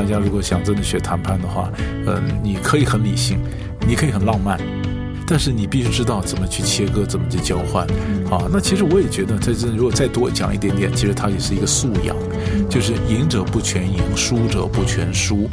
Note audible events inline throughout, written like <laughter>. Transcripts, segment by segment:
大家如果想真的学谈判的话，嗯，你可以很理性，你可以很浪漫，但是你必须知道怎么去切割，怎么去交换。啊，那其实我也觉得，在这如果再多讲一点点，其实它也是一个素养，就是赢者不全赢，输者不全输。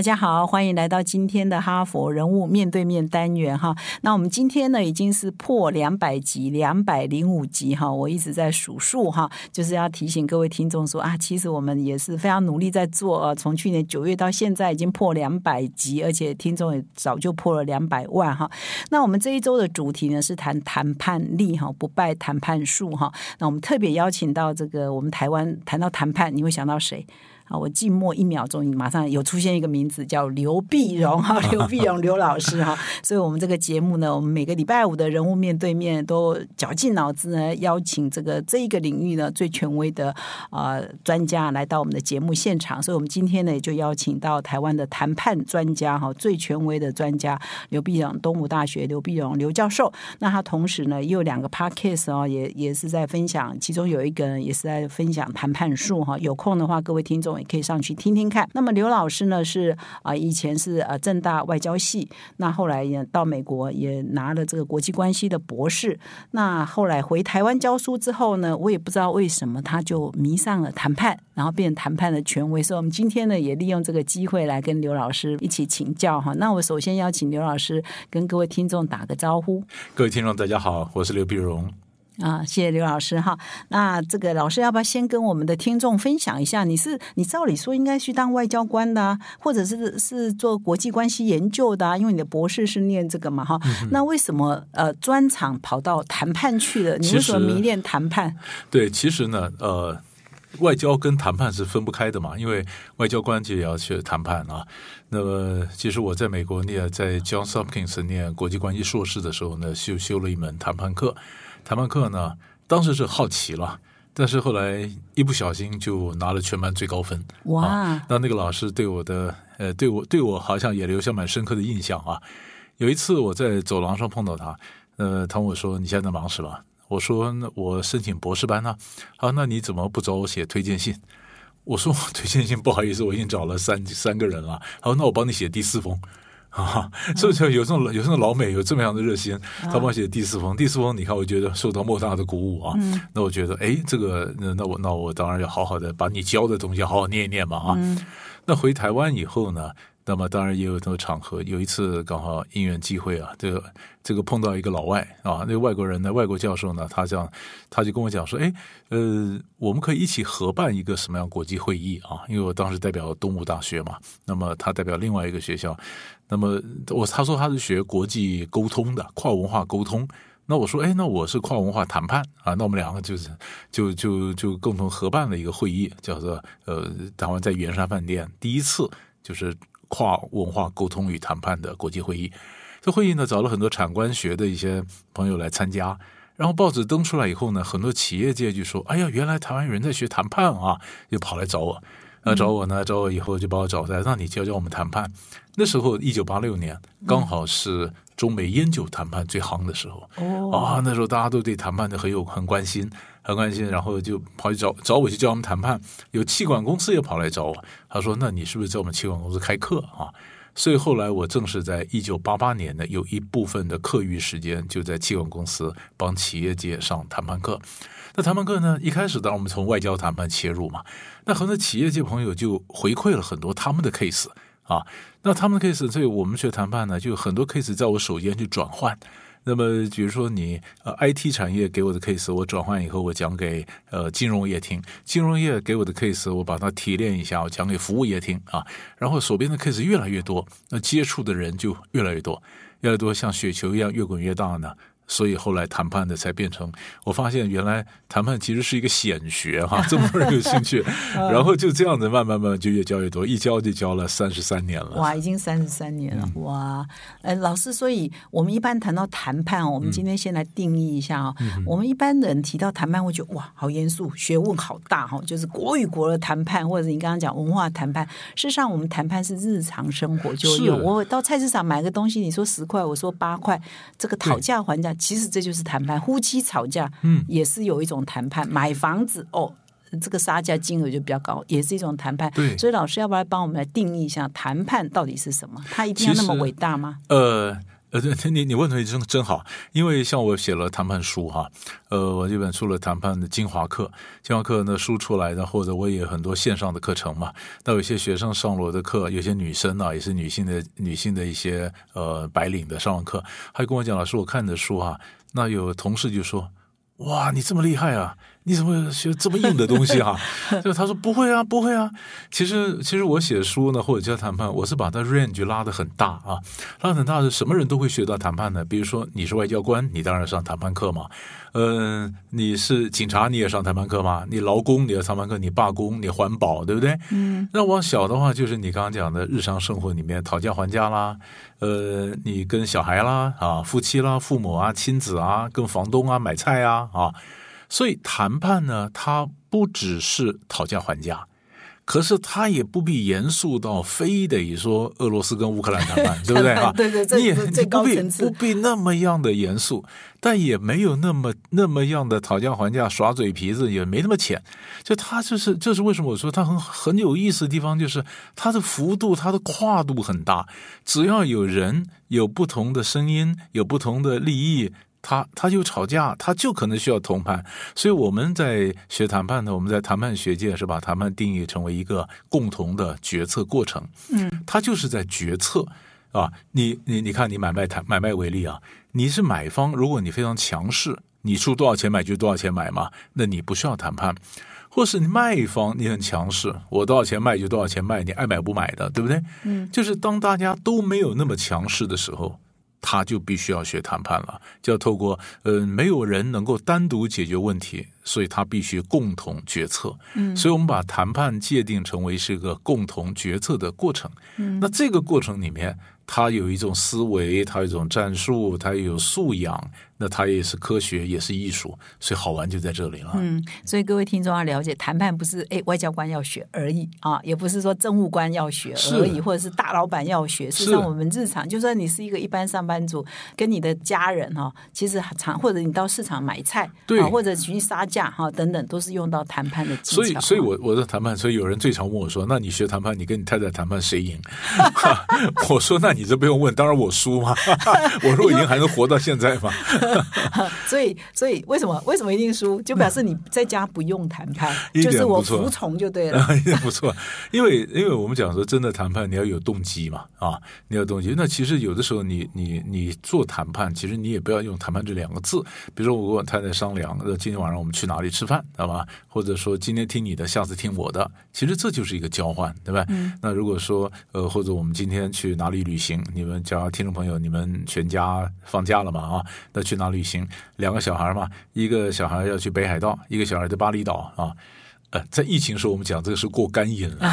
大家好，欢迎来到今天的哈佛人物面对面单元哈。那我们今天呢已经是破两百集，两百零五集哈。我一直在数数哈，就是要提醒各位听众说啊，其实我们也是非常努力在做啊。从去年九月到现在已经破两百集，而且听众也早就破了两百万哈。那我们这一周的主题呢是谈谈判力哈，不败谈判术哈。那我们特别邀请到这个我们台湾谈到谈判，你会想到谁？啊，我静默一秒钟，马上有出现一个名字叫刘碧荣哈，刘碧荣刘老师哈，所以我们这个节目呢，我们每个礼拜五的人物面对面都绞尽脑汁呢，邀请这个这一个领域呢最权威的啊专家来到我们的节目现场，所以我们今天呢就邀请到台湾的谈判专家哈，最权威的专家刘碧荣，东吴大学刘碧荣刘教授，那他同时呢也有两个 podcast 哦，也也是在分享，其中有一个人也是在分享谈判术哈，有空的话各位听众。也可以上去听听看。那么刘老师呢是啊，以前是呃正大外交系，那后来也到美国也拿了这个国际关系的博士。那后来回台湾教书之后呢，我也不知道为什么他就迷上了谈判，然后变谈判的权威。所以我们今天呢也利用这个机会来跟刘老师一起请教哈。那我首先邀请刘老师跟各位听众打个招呼。各位听众大家好，我是刘碧荣。啊，谢谢刘老师哈。那这个老师要不要先跟我们的听众分享一下？你是你照理说应该去当外交官的，或者是是做国际关系研究的，因为你的博士是念这个嘛哈。那为什么呃专场跑到谈判去了？你为什么迷恋谈判？对，其实呢，呃，外交跟谈判是分不开的嘛，因为外交官就也要去谈判啊。那么，其实我在美国念，在 John Hopkins 念国际关系硕士的时候呢，修修了一门谈判课。谈判课呢，当时是好奇了，但是后来一不小心就拿了全班最高分。哇！那那个老师对我的呃，对我对我好像也留下蛮深刻的印象啊。有一次我在走廊上碰到他，呃，他问我说：“你现在在忙什么？”我说：“我申请博士班呢。”好，那你怎么不找我写推荐信？我说：“推荐信不好意思，我已经找了三三个人了。”好，那我帮你写第四封。啊，<laughs> 所以说有这种有这种老美有这么样的热心，他帮我写第四封，第四封你看，我觉得受到莫大的鼓舞啊。那我觉得，哎，这个那那我那我当然要好好的把你教的东西好好念一念嘛啊。那回台湾以后呢？那么当然也有很多场合，有一次刚好因缘机会啊，这个这个碰到一个老外啊，那个外国人呢，外国教授呢，他这样他就跟我讲说，哎，呃，我们可以一起合办一个什么样国际会议啊？因为我当时代表东吴大学嘛，那么他代表另外一个学校，那么我他说他是学国际沟通的，跨文化沟通。那我说，哎，那我是跨文化谈判啊，那我们两个就是就就就共同合办了一个会议，叫做呃，台湾在圆山饭店第一次就是。跨文化沟通与谈判的国际会议，这会议呢找了很多产官学的一些朋友来参加。然后报纸登出来以后呢，很多企业界就说：“哎呀，原来台湾人在学谈判啊！”就跑来找我，那找我呢，找我以后就把我找来，让你教教我们谈判。那时候一九八六年，刚好是中美烟酒谈判最夯的时候。哦啊，那时候大家都对谈判的很有很关心。很关心，然后就跑去找找我去教他们谈判。有气管公司也跑来找我，他说：“那你是不是在我们气管公司开课啊？”所以后来我正是在一九八八年呢，有一部分的课余时间就在气管公司帮企业界上谈判课。那谈判课呢，一开始当然我们从外交谈判切入嘛。那很多企业界朋友就回馈了很多他们的 case 啊。那他们的 case，所以我们学谈判呢，就很多 case 在我手间去转换。那么，比如说你呃，IT 产业给我的 case，我转换以后，我讲给呃金融业听；金融业给我的 case，我把它提炼一下，我讲给服务业听啊。然后手边的 case 越来越多，那接触的人就越来越多，越来越多，像雪球一样越滚越大呢。所以后来谈判的才变成，我发现原来谈判其实是一个显学哈，这么多人有兴趣，<laughs> 然后就这样子慢慢慢慢就越教越多，一教就教了三十三年了。哇，已经三十三年了，哇！呃，老师，所以我们一般谈到谈判，我们今天先来定义一下啊。我们一般人提到谈判，会觉得哇，好严肃，学问好大哈，就是国与国的谈判，或者你刚刚讲文化谈判。事实上，我们谈判是日常生活就有。我到菜市场买个东西，你说十块，我说八块，这个讨价还价，其实这就是谈判。夫妻吵架，嗯，也是有一种谈判。买房子哦，这个杀价金额就比较高，也是一种谈判。对，所以老师要不要帮我们来定义一下谈判到底是什么？它一定要那么伟大吗？呃。呃，对你你问的真真好，因为像我写了谈判书哈，呃，我这本出了谈判的精华课，精华课呢书出来的，或者我也很多线上的课程嘛，那有些学生上了我的课，有些女生呢也是女性的女性的一些呃白领的上完课，还跟我讲老师我看你的书哈，那有同事就说，哇，你这么厉害啊！你怎么学这么硬的东西哈？<laughs> 就他说不会啊，不会啊。其实，其实我写书呢，或者教谈判，我是把它 range 拉的很大啊，拉很大是，什么人都会学到谈判的。比如说，你是外交官，你当然上谈判课嘛。嗯，你是警察，你也上谈判课嘛。你劳工，你要谈判课。你罢工，你环保，对不对？嗯。那往小的话，就是你刚刚讲的日常生活里面讨价还价啦，呃，你跟小孩啦啊，夫妻啦，父母啊，亲子啊，跟房东啊买菜啊啊。所以谈判呢，它不只是讨价还价，可是它也不必严肃到非得说俄罗斯跟乌克兰谈判，<laughs> 对不对啊？对对，你也最高层次，不必那么样的严肃，但也没有那么那么样的讨价还价耍嘴皮子，也没那么浅。就它就是，这是为什么我说它很很有意思的地方，就是它的幅度、它的跨度很大。只要有人有不同的声音，有不同的利益。他他就吵架，他就可能需要同判，所以我们在学谈判的，我们在谈判学界是把谈判定义成为一个共同的决策过程。嗯，他就是在决策啊，你你你看，你买卖谈买卖为例啊，你是买方，如果你非常强势，你出多少钱买就多少钱买嘛，那你不需要谈判；或是你卖方，你很强势，我多少钱卖就多少钱卖，你爱买不买的，对不对？嗯，就是当大家都没有那么强势的时候。他就必须要学谈判了，就要透过呃，没有人能够单独解决问题，所以他必须共同决策。嗯，所以我们把谈判界定成为是一个共同决策的过程。嗯，那这个过程里面，他有一种思维，他有一种战术，他有素养。那它也是科学，也是艺术，所以好玩就在这里了。嗯，所以各位听众要了解，谈判不是哎外交官要学而已啊，也不是说政务官要学而已，或者是大老板要学。实际上，我们日常就算你是一个一般上班族，跟你的家人哈，其实常或者你到市场买菜，对，或者去杀价哈等等，都是用到谈判的技巧。所以，所以我我在谈判，所以有人最常问我说：“那你学谈判，你跟你太太谈判谁赢？” <laughs> 我说：“那你这不用问，当然我输嘛。<laughs> 我说我赢还能活到现在吗？” <laughs> 所以，所以为什么为什么一定输？就表示你在家不用谈判，<laughs> 就是我服从就对了。<laughs> 一点不错，因为因为我们讲说，真的谈判你要有动机嘛，啊，你要动机。那其实有的时候，你你你做谈判，其实你也不要用谈判这两个字。比如说，我跟我太太商量，那今天晚上我们去哪里吃饭，知道吧？或者说今天听你的，下次听我的，其实这就是一个交换，对吧？嗯那如果说呃，或者我们今天去哪里旅行，你们家听众朋友，你们全家放假了嘛？啊，那去哪旅行？两个小孩嘛，一个小孩要去北海道，一个小孩在巴厘岛啊。呃，在疫情时候我们讲这个是过干瘾了，<laughs>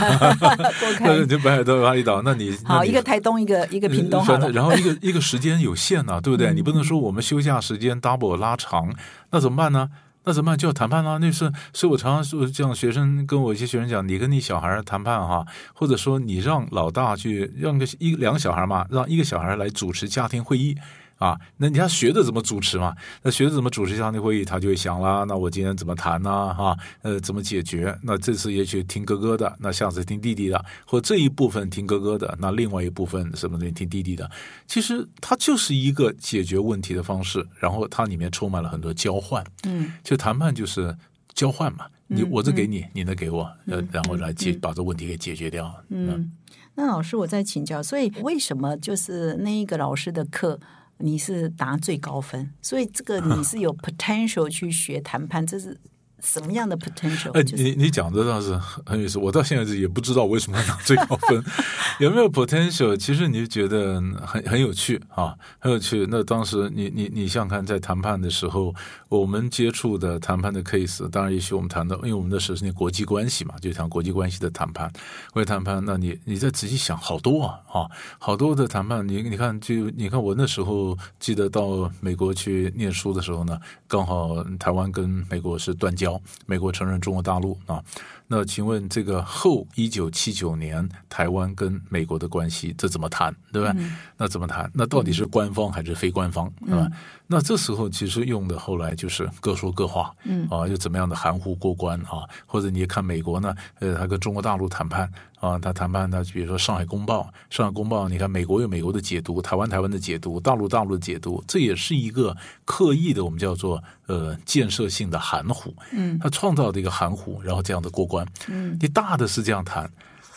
过干就北海道、巴厘岛，那你好一个台东，一个一个屏东，然后一个 <laughs> 一个时间有限呢，对不对？你不能说我们休假时间 double 拉长，那怎么办呢？那怎么办？就要谈判啦。那是，所以我常常说，这样学生跟我一些学生讲，你跟你小孩谈判哈，或者说你让老大去让个一两个小孩嘛，让一个小孩来主持家庭会议。啊，那你要学着怎么主持嘛？那学着怎么主持家庭会议，他就会想啦。那我今天怎么谈呢？哈，呃，怎么解决？那这次也许听哥哥的，那下次听弟弟的，或这一部分听哥哥的，那另外一部分什么的听弟弟的。其实它就是一个解决问题的方式，然后它里面充满了很多交换。嗯，就谈判就是交换嘛，你我这给你，你那给我，呃，然后来解把这问题给解决掉。嗯，那老师我再请教，所以为什么就是那一个老师的课？你是拿最高分，所以这个 <laughs> 你是有 potential 去学谈判，这是什么样的 potential？哎，就是你你讲的倒是很有意思，我到现在也不知道为什么要拿最高分，<laughs> 有没有 potential？其实你就觉得很很有趣啊，很有趣。那当时你你你想想看，在谈判的时候，我们接触的谈判的 case，当然也许我们谈到，因为我们的是那国际关系嘛，就谈国际关系的谈判，国际谈判，那你你再仔细想，好多啊啊，好多的谈判，你你看，就你看我那时候记得到美国去念书的时候呢，刚好台湾跟美国是断交，美国承认中国大陆啊。那请问这个后一九七九年台湾跟美国的关系，这怎么谈，对吧？那怎么谈？那到底是官方还是非官方，对吧？那这时候其实用的后来就是各说各话，嗯啊，又怎么样的含糊过关啊？或者你看美国呢，呃，他跟中国大陆谈判啊，他谈判呢，比如说《上海公报》，《上海公报》，你看美国有美国的解读，台湾台湾的解读，大陆大陆的解读，这也是一个刻意的，我们叫做呃建设性的含糊，嗯，他创造的一个含糊，然后这样的过关，嗯，你大的是这样谈。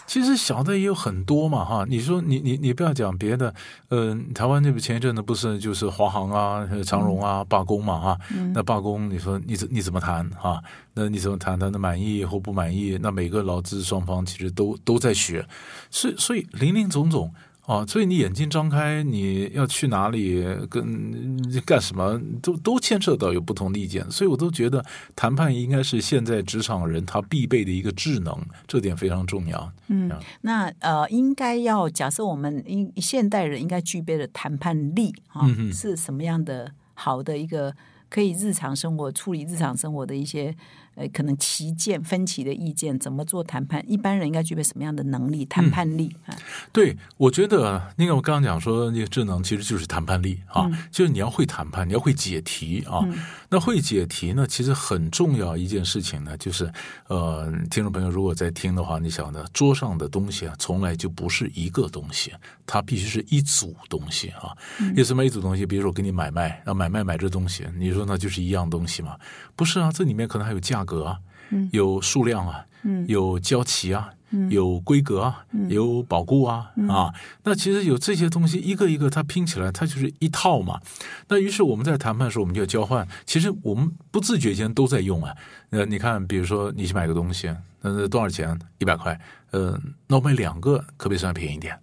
其实小的也有很多嘛，哈！你说你你你不要讲别的，呃，台湾那边前一阵子不是就是华航啊、长荣啊罢工嘛，哈，那罢工你说你怎你怎么谈哈？那你怎么谈谈的满意或不满意？那每个劳资双方其实都都在学，所以所以林林总总。啊，所以你眼睛张开，你要去哪里跟干什么，都都牵涉到有不同的意见，所以我都觉得谈判应该是现在职场人他必备的一个智能，这点非常重要。嗯，那呃，应该要假设我们应现代人应该具备的谈判力啊，是什么样的好的一个可以日常生活处理日常生活的一些。呃，可能旗舰分歧的意见怎么做谈判？一般人应该具备什么样的能力？谈判力啊？对，我觉得，那个我刚刚讲说，那个智能其实就是谈判力啊，就是你要会谈判，你要会解题啊。那会解题呢，其实很重要一件事情呢，就是呃，听众朋友如果在听的话，你想呢，桌上的东西啊，从来就不是一个东西，它必须是一组东西啊。有什么一组东西？比如说我给你买卖，啊，买卖买这东西，你说那就是一样东西吗？不是啊，这里面可能还有价格啊，有数量啊，嗯有交期啊。嗯有规格啊，有保固啊，啊，那其实有这些东西一个一个它拼起来，它就是一套嘛。那于是我们在谈判的时候，我们就要交换。其实我们不自觉间都在用啊。呃，你看，比如说你去买个东西，那多少钱？一百块。呃，那我买两个可不可以算便宜点？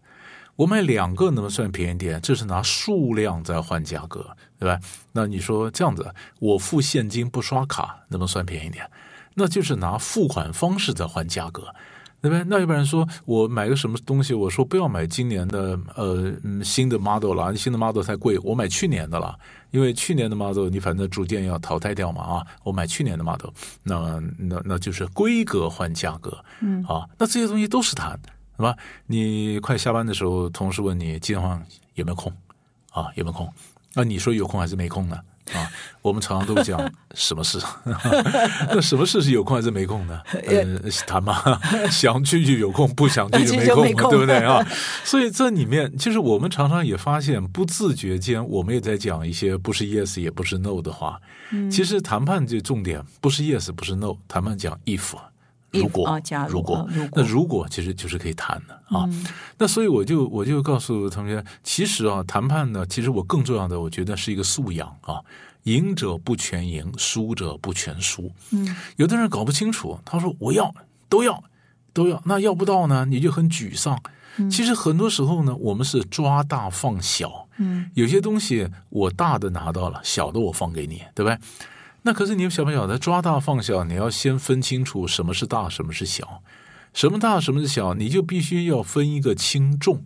我买两个能不能算便宜点？这是拿数量在换价格，对吧？那你说这样子，我付现金不刷卡能不能算便宜点？那就是拿付款方式在换价格。对吧？那要不然说我买个什么东西，我说不要买今年的呃新的 model 了，新的 model 太贵，我买去年的了，因为去年的 model 你反正逐渐要淘汰掉嘛啊，我买去年的 model，那那那就是规格换价格，嗯啊，那这些东西都是谈，是吧？你快下班的时候，同事问你今天晚上有没有空啊？有没有空？那你说有空还是没空呢？啊，我们常常都讲 <laughs> 什么事？<laughs> 那什么事是有空还是没空呢？<laughs> 呃，谈嘛，想去就有空，不想去就没空，对不对啊？所以这里面，其实我们常常也发现，不自觉间，我们也在讲一些不是 yes 也不是 no 的话。其实谈判这重点不是 yes 不是 no，谈判讲 if。如果，如果，那如果其实就是可以谈的啊。那所以我就我就告诉同学，其实啊，谈判呢，其实我更重要的，我觉得是一个素养啊。赢者不全赢，输者不全输。嗯，有的人搞不清楚，他说我要都要都要，那要不到呢，你就很沮丧。其实很多时候呢，我们是抓大放小。嗯，有些东西我大的拿到了，小的我放给你，对不对？那可是你们晓不晓得抓大放小？你要先分清楚什么是大，什么是小，什么大，什么是小，你就必须要分一个轻重。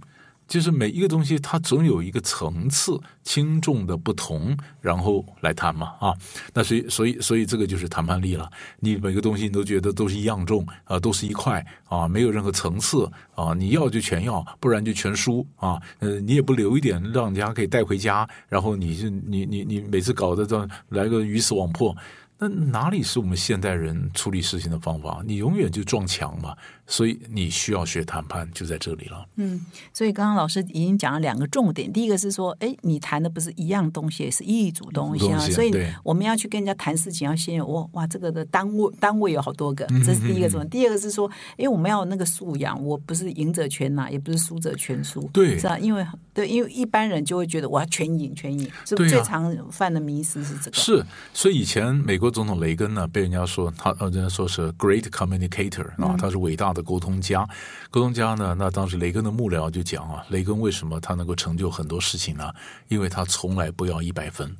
就是每一个东西，它总有一个层次轻重的不同，然后来谈嘛啊。那所以所以所以这个就是谈判力了。你每个东西你都觉得都是一样重啊，都是一块啊，没有任何层次啊。你要就全要，不然就全输啊。呃，你也不留一点让人家可以带回家，然后你就你你你每次搞得这来个鱼死网破。那哪里是我们现代人处理事情的方法？你永远就撞墙嘛。所以你需要学谈判，就在这里了。嗯，所以刚刚老师已经讲了两个重点。第一个是说，哎，你谈的不是一样东西，是一组东西啊。所以我们要去跟人家谈事情，要先有哇哇，这个的单位单位有好多个，这是第一个重点。第二个是说，哎，我们要有那个素养，我不是赢者全拿，也不是输者全输。对，是啊，因为对，因为一般人就会觉得我要全赢全赢，是不是最常犯的迷失是这个。是，所以以前美国国总统雷根呢，被人家说他呃，人家说是 great communicator 啊，他是伟大的沟通家。沟通家呢，那当时雷根的幕僚就讲啊，雷根为什么他能够成就很多事情呢？因为他从来不要一百分，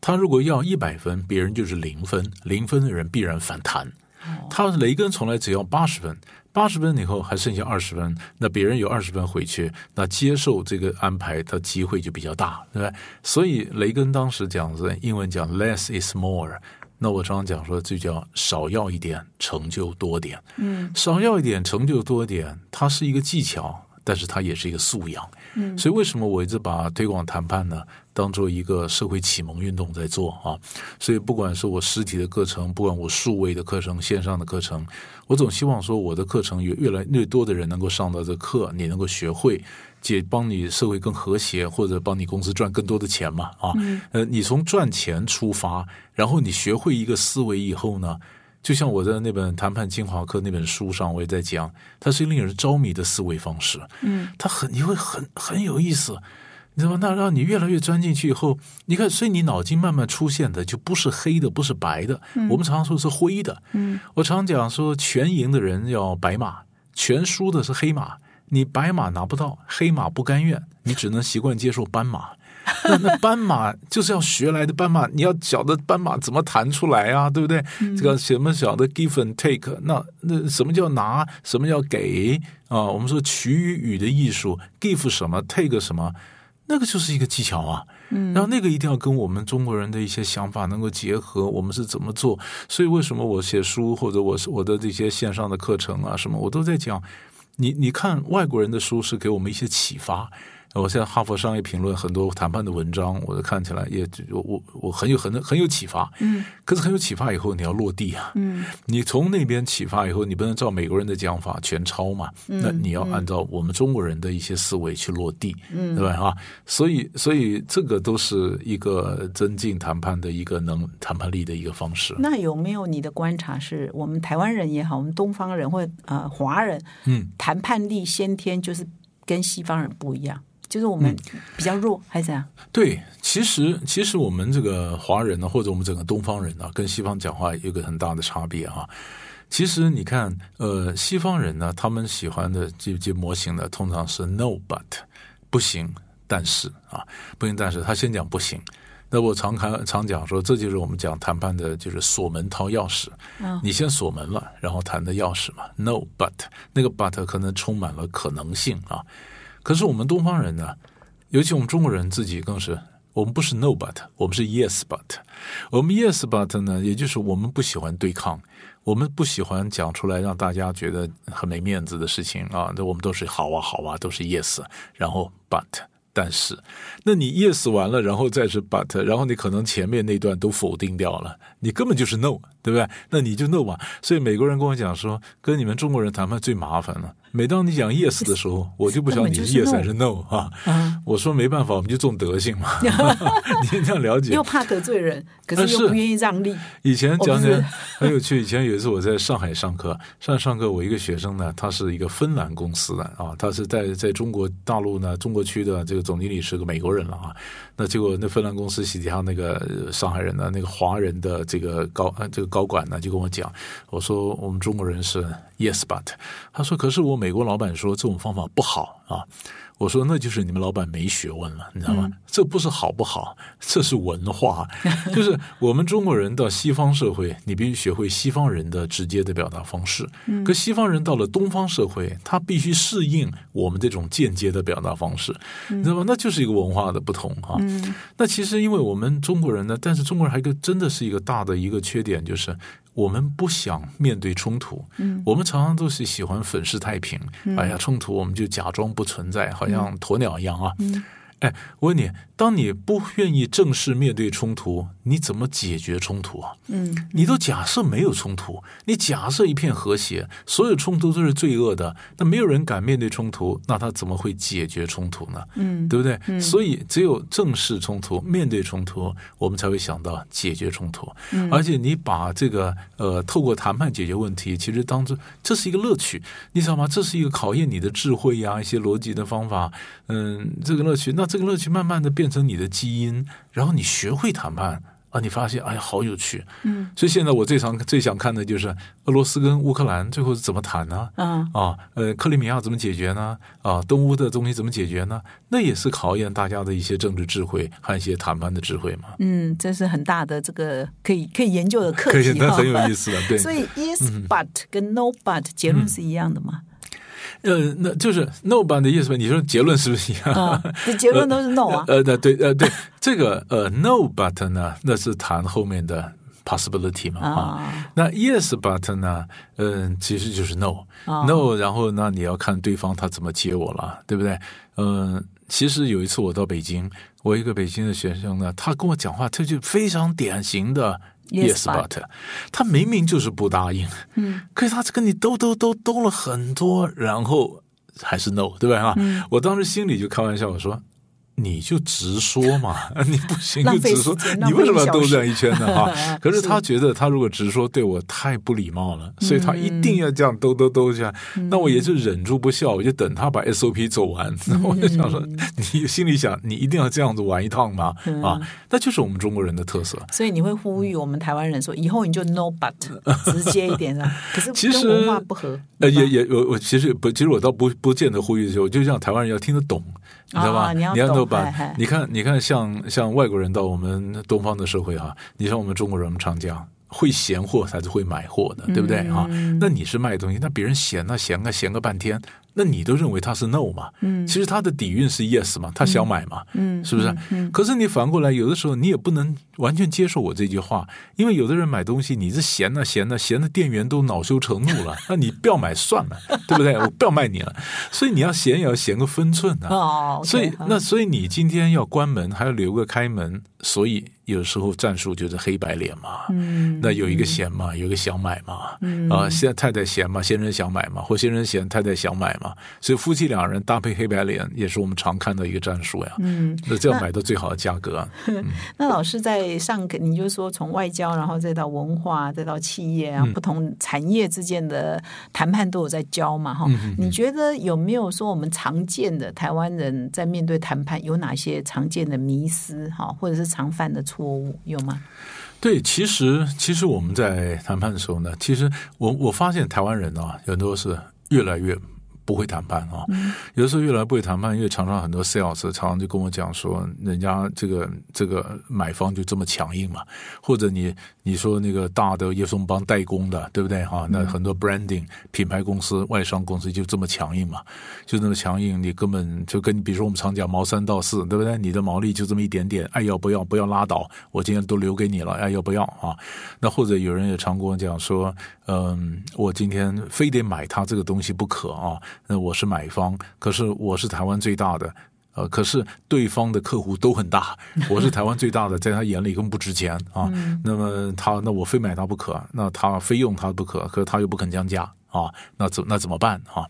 他如果要一百分，别人就是零分，零分的人必然反弹。他雷根从来只要八十分。八十分以后还剩下二十分，那别人有二十分回去，那接受这个安排他机会就比较大，对吧？所以雷根当时讲的英文讲 less is more，那我常常讲说这叫少要一点，成就多点。嗯，少要一点，成就多点，它是一个技巧，但是它也是一个素养。嗯，所以为什么我一直把推广谈判呢？当做一个社会启蒙运动在做啊，所以不管是我实体的课程，不管我数位的课程、线上的课程，我总希望说我的课程有越来越多的人能够上到这课，你能够学会，解帮你社会更和谐，或者帮你公司赚更多的钱嘛啊，呃，你从赚钱出发，然后你学会一个思维以后呢，就像我在那本谈判精华课那本书上我也在讲，它是令人着迷的思维方式，嗯，它很你会很很有意思。你知道吗？那让你越来越钻进去以后，你看，所以你脑筋慢慢出现的就不是黑的，不是白的。我们常常说是灰的。嗯，我常讲说，全赢的人要白马，全输的是黑马。你白马拿不到，黑马不甘愿，你只能习惯接受斑马。那那斑马就是要学来的斑马，你要晓得斑马怎么弹出来啊，对不对？这个什么晓得 give and take？那那什么叫拿？什么叫给啊？我们说取语的艺术，give 什么，take 什么？那个就是一个技巧啊，嗯，然后那个一定要跟我们中国人的一些想法能够结合，我们是怎么做？所以为什么我写书或者我我的这些线上的课程啊什么，我都在讲，你你看外国人的书是给我们一些启发。我现在哈佛商业评论很多谈判的文章，我都看起来也我我我很有很很有启发。嗯，可是很有启发以后，你要落地啊。嗯，你从那边启发以后，你不能照美国人的讲法全抄嘛。嗯，那你要按照我们中国人的一些思维去落地，嗯，对吧？啊，所以所以这个都是一个增进谈判的一个能谈判力的一个方式。那有没有你的观察，是我们台湾人也好，我们东方人或呃华人，嗯，谈判力先天就是跟西方人不一样。就是我们比较弱，还是怎样？对，其实其实我们这个华人呢，或者我们整个东方人呢，跟西方讲话有个很大的差别哈。其实你看，呃，西方人呢，他们喜欢的这这模型呢，通常是 no but 不行，但是啊，不行，但是他先讲不行。那我常看常讲说，这就是我们讲谈判的，就是锁门掏钥匙。嗯，你先锁门了，然后谈的钥匙嘛。No but 那个 but 可能充满了可能性啊。可是我们东方人呢，尤其我们中国人自己更是，我们不是 no but，我们是 yes but。我们 yes but 呢，也就是我们不喜欢对抗，我们不喜欢讲出来让大家觉得很没面子的事情啊。那我们都是好啊好啊，都是 yes，然后 but，但是，那你 yes 完了，然后再是 but，然后你可能前面那段都否定掉了，你根本就是 no，对不对？那你就 no 吧。所以美国人跟我讲说，跟你们中国人谈判最麻烦了。每当你讲 yes 的时候，<laughs> 我就不晓得你是 yes 还是 no 啊。我说没办法，我们就重德性嘛。<laughs> <laughs> 你这样了解？又怕得罪人，可是又不愿意让利。以前讲讲很有趣。以前有一次我在上海上课，上海上课，我一个学生呢，他是一个芬兰公司的啊，他是在在中国大陆呢，中国区的这个总经理是个美国人了啊。那结果那芬兰公司实际上那个上海人呢，那个华人的这个高这个高管呢，就跟我讲，我说我们中国人是 yes but，他说可是我美国老板说这种方法不好啊。我说那就是你们老板没学问了，你知道吗？这不是好不好，这是文化。<laughs> 就是我们中国人到西方社会，你必须学会西方人的直接的表达方式。可西方人到了东方社会，他必须适应我们这种间接的表达方式，你知道吗？那就是一个文化的不同啊。那其实因为我们中国人呢，但是中国人还有一个真的是一个大的一个缺点，就是。我们不想面对冲突，嗯，我们常常都是喜欢粉饰太平，哎呀，冲突我们就假装不存在，好像鸵鸟一样啊。哎，我问你，当你不愿意正式面对冲突，你怎么解决冲突啊？嗯，你都假设没有冲突，你假设一片和谐，所有冲突都是罪恶的，那没有人敢面对冲突，那他怎么会解决冲突呢？嗯，对不对？所以只有正视冲突，面对冲突，我们才会想到解决冲突。嗯，而且你把这个呃，透过谈判解决问题，其实当做这是一个乐趣，你知道吗？这是一个考验你的智慧呀，一些逻辑的方法。嗯，这个乐趣那。这个乐趣慢慢的变成你的基因，然后你学会谈判，啊，你发现哎呀，好有趣。嗯所以现在我最常最想看的就是俄罗斯跟乌克兰最后是怎么谈呢？嗯啊，呃，克里米亚怎么解决呢？啊，东乌的东西怎么解决呢？那也是考验大家的一些政治智慧和一些谈判的智慧嘛。嗯，这是很大的这个可以可以研究的课题那很有意思的，对。所以 yes but 跟 no but 结论是一样的吗？呃，那就是 no 版的意思呗？你说结论是不是一样？啊，这结论都是 no 啊。呃，那对，呃，对，这个呃，no but 呢，那是谈后面的 possibility 嘛啊。啊那 yes but 呢，嗯、其实就是 no、哦 no，然后那你要看对方他怎么接我了，对不对？嗯、其实有一次我到北京，我一个北京的学生呢，他跟我讲话，他就非常典型的 Yes, but 他明明就是不答应，嗯，可是他跟你兜兜兜兜了很多，然后还是 no，对吧？哈、嗯我当时心里就开玩笑，我说。你就直说嘛，<laughs> 你不行就直说，你为什么要兜这样一圈呢？哈，<laughs> 可是是他觉得他如果直说对我太不礼貌了，所以他一嗯定要这样兜兜兜一下。那我也就忍住不笑，我就等他把 SOP 走完。那 <laughs> 我就想说，你心里想，你一定要这样子玩一趟吗？嗯啊，那就是我们中国人的特色。所以你会呼吁我们台湾人说，以后你就 no but，直接一点啊。可是其实跟文化不合，呃，也也我我其实不，其实我倒不不见得呼吁这些，我就像台湾人要听得懂，你知道吧？啊你要你要懂能把你看你看像像外国人到我们东方的社会哈、你像我们中国人，我们常讲。会闲货才是会买货的，对不对啊？嗯那你是卖东西，那别人闲那闲个闲个半天，那你都认为他是 no 嘛？嗯其实他的底蕴是 yes 嘛，他想买嘛，嗯是不是？嗯可是你反过来，有的时候你也不能完全接受我这句话，因为有的人买东西，你是嫌呢嫌呢嫌的店员都恼羞成怒了，<laughs> 那你不要买算了，对不对？我不要卖你了，所以你要嫌也要嫌个分寸啊。哦所以那所以你今天要关门，还要留个开门，所以有时候战术就是黑白脸嘛。嗯那有一个嫌嘛，有一个想买嘛，嗯啊，现在太太嫌嘛，先生想买嘛，或先生嫌太太想买嘛，所以夫妻两人搭配黑白脸也是我们常看到一个战术呀。嗯，那这样买到最好的价格啊。那 <laughs> 老师在上课，你就说从外交，然后再到文化，再到企业啊，嗯不同产业之间的谈判都有在教嘛，哈、嗯你觉得有没有说我们常见的台湾人在面对谈判有哪些常见的迷思哈，或者是常犯的错误有吗？对，其实其实我们在谈判的时候呢，其实我我发现台湾人啊，很多是越来越不会谈判啊。有的时候越来越不会谈判，因为常常很多 sales 常常就跟我讲说，人家这个这个买方就这么强硬嘛，或者你你说那个大的叶松邦代工的，对不对哈？那很多 branding 品牌公司、外商公司就这么强硬嘛，就这么强硬，你根本就跟你比如说我们常讲毛三到四，对不对？你的毛利就这么一点点，爱要不要不要拉倒，我今天都留给你了，爱要不要啊？那或者有人也常跟我讲说，嗯，我今天非得买他这个东西不可啊，那我是买方，可是我是台湾最大的。呃，可是对方的客户都很大，我是台湾最大的，在他眼里根本不值钱啊。那么他那我非买他不可，那他非用他不可，可是他又不肯降价啊，那怎那怎么办啊？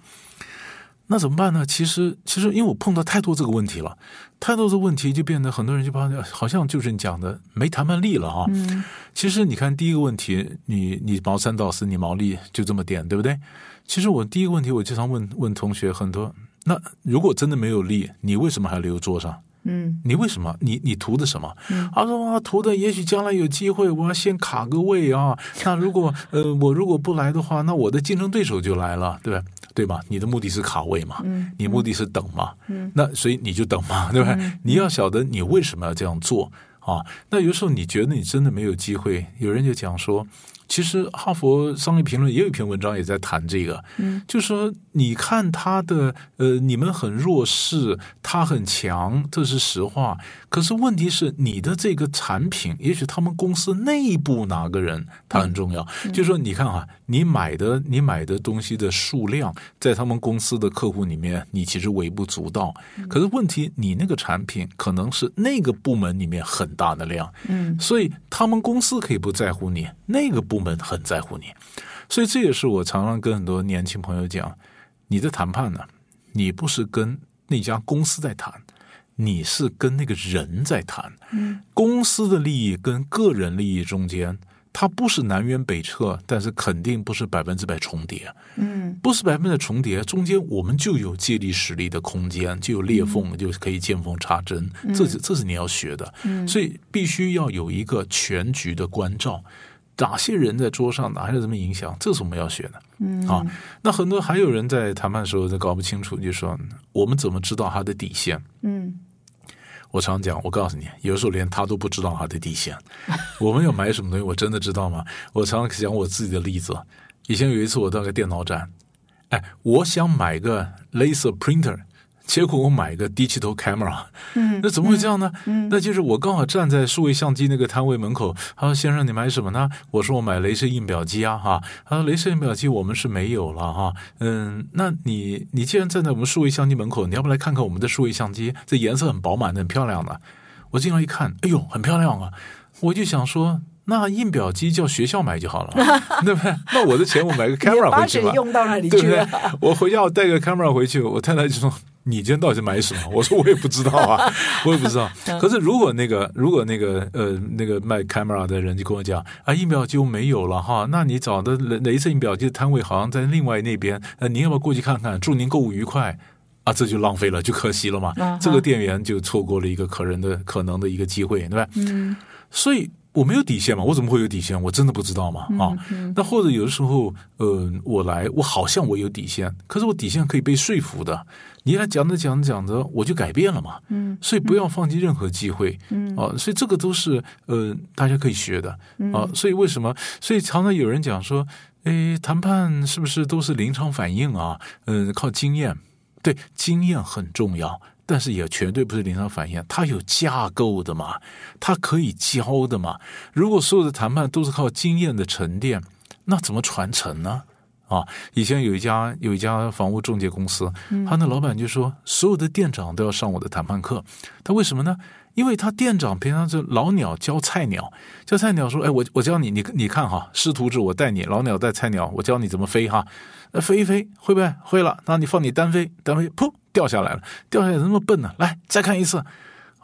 那怎么办呢？其实，其实因为我碰到太多这个问题了，太多的问题就变得很多人就发现，好像就是你讲的没谈判力了啊。嗯其实你看第一个问题，你你毛三到四，你毛利就这么点，对不对？其实我第一个问题，我经常问问同学很多，那如果真的没有利，你为什么还留桌上？嗯你为什么？你你图的什么？他说啊，图的也许将来有机会，我要先卡个位啊。<laughs> 那如果呃我如果不来的话，那我的竞争对手就来了，对吧？对吧？你的目的是卡位嘛，嗯你目的是等嘛，嗯那所以你就等嘛，<laughs> 对吧？嗯你要晓得你为什么要这样做啊。那有时候你觉得你真的没有机会，有人就讲说。其实，哈佛商业评论也有一篇文章也在谈这个，嗯，就说你看他的呃，你们很弱势，他很强，这是实话。可是问题是，你的这个产品，也许他们公司内部哪个人他很重要。就说你看啊，你买的你买的东西的数量，在他们公司的客户里面，你其实微不足道。可是问题，你那个产品可能是那个部门里面很大的量，嗯所以他们公司可以不在乎你，那个部部门很在乎你，所以这也是我常常跟很多年轻朋友讲，你的谈判呢，你不是跟那家公司在谈，你是跟那个人在谈，嗯公司的利益跟个人利益中间。它不是南辕北辙，但是肯定不是百分之百重叠。嗯不是百分之百重叠，中间我们就有借力使力的空间，就有裂缝，就可以见缝插针。这这是你要学的，所以必须要有一个全局的关照。哪些人在桌上，哪些人怎么影响，这是我们要学的。嗯啊，那很多还有人在谈判的时候在搞不清楚，就说我们怎么知道他的底线？嗯我常讲，我告诉你，有时候连他都不知道他的底线。<laughs> 我们要买什么东西，我真的知道吗？我常常讲我自己的例子。以前有一次我到个电脑展，哎，我想买个 laser printer，结果我买个 digital camera，嗯那怎么会这样呢？嗯那就是我刚好站在数位相机那个摊位门口，他说：“先生，你买什么呢？”我说：“我买镭射印表机啊，哈。”他说：“镭射印表机我们是没有了哈。嗯，那你你既然站在我们数位相机门口，你要不来看看我们的数位相机？这颜色很饱满的，很漂亮的。”我进来一看，哎呦，很漂亮啊！我就想说，那印表机叫学校买就好了，<laughs> 对不对？那我的钱我买个 camera <laughs> 回去吧。用到那里对不对。？我回家我带个 camera 回去，我太太就说：“你今天到底买什么？” <laughs> 我说：“我也不知道啊，我也不知道。”可是如果那个如果那个呃那个卖 camera 的人就跟我讲啊，印表机我没有了哈，那你找的雷雷射印表机的摊位好像在另外那边，呃，您要不要过去看看？祝您购物愉快。啊，这就浪费了，就可惜了嘛。这个店员就错过了一个可人的可能的一个机会，对吧？嗯所以我没有底线嘛，我怎么会有底线？我真的不知道嘛啊。那或者有的时候，呃，我来，我好像我有底线，可是我底线可以被说服的。你来讲着讲着讲着，我就改变了嘛。嗯所以不要放弃任何机会。嗯啊，所以这个都是呃大家可以学的啊。所以为什么？所以常常有人讲说，诶，谈判是不是都是临场反应啊？嗯、靠经验。对，经验很重要，但是也绝对不是临场反应，它有架构的嘛，它可以教的嘛。如果所有的谈判都是靠经验的沉淀，那怎么传承呢？啊，以前有一家有一家房屋中介公司，他那老板就说，所有的店长都要上我的谈判课。他为什么呢？因为他店长平常是老鸟教菜鸟，教菜鸟说：“哎，我我教你，你你看哈，师徒制，我带你，老鸟带菜鸟，我教你怎么飞哈。那飞一飞会不会？会了，那你放你单飞，单飞噗掉下来了，掉下来怎么那么笨呢？来再看一次。”